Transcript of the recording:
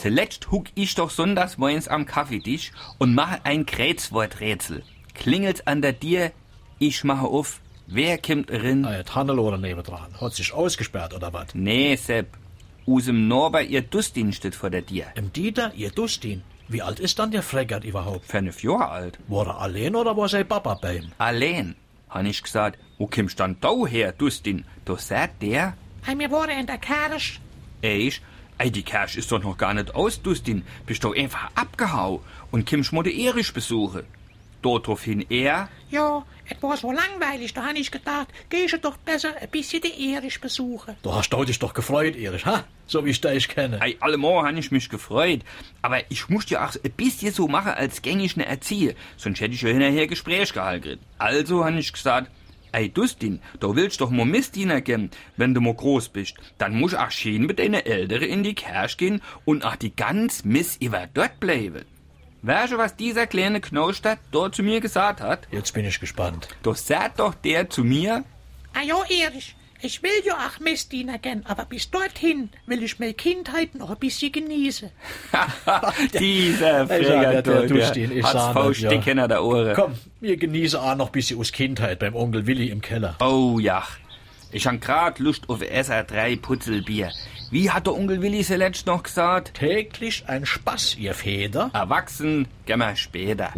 Zuletzt huck ich doch sonntags morgens am Kaffeetisch und mache ein Kreuzworträtsel. Klingelt's an der Tür, ich mache auf. Wer kommt rein? Ah, jetzt Hannelore nebendran. Hat sich ausgesperrt oder was? Nee, Sepp. Usem Norbert ihr Dustin steht vor der Tür. Im Dieter, ihr Dustin. Wie alt ist dann der Freckert überhaupt? Fünf Jahre alt. War er allein oder war sein Papa bei ihm? Allein. Han ich gesagt, wo kommst dann da her, Dustin? Da sagt der, Ei, wir waren in der Kirche. ich, ey, die Kirche ist doch noch gar nicht aus, Dustin. Bist doch einfach abgehau und kommst mal den Erich besuchen. Daraufhin er, Ja, es war so langweilig, da hab ich gedacht, geh ich doch besser ein bisschen den Erich besuchen. Du hast dich doch gefreut, Erich, ha? So wie ich dich kenne. Ey, allemal han ich mich gefreut. Aber ich musste ja auch ein bisschen so machen, als gäng ich ne erziehe. Sonst hätte ich ja hinterher Gespräch gehalten. Also han ich gesagt, ey Dustin, du willst doch mal Mistdiener gehen, wenn du mal groß bist. Dann musst auch schön mit deinen Ältere in die Kirche gehen und auch die ganz Miss über dort bleiben. Weißt du, was dieser kleine Knaustadt dort zu mir gesagt hat? Jetzt bin ich gespannt. Doch sagt doch der zu mir, Ah ja, Erich, ich will ja auch Messdiener gern, aber bis dorthin will ich meine Kindheit noch ein bisschen genießen. dieser ich hat's sag Faust das, ja. der Ohren. Komm, wir genießen auch noch ein bisschen aus Kindheit beim Onkel Willi im Keller. Oh ja, ich han grad Lust auf SR3 Putzelbier. Wie hat der Onkel Willi zuletzt noch gesagt? Täglich ein Spaß, ihr Feder. Erwachsen, gehen wir später.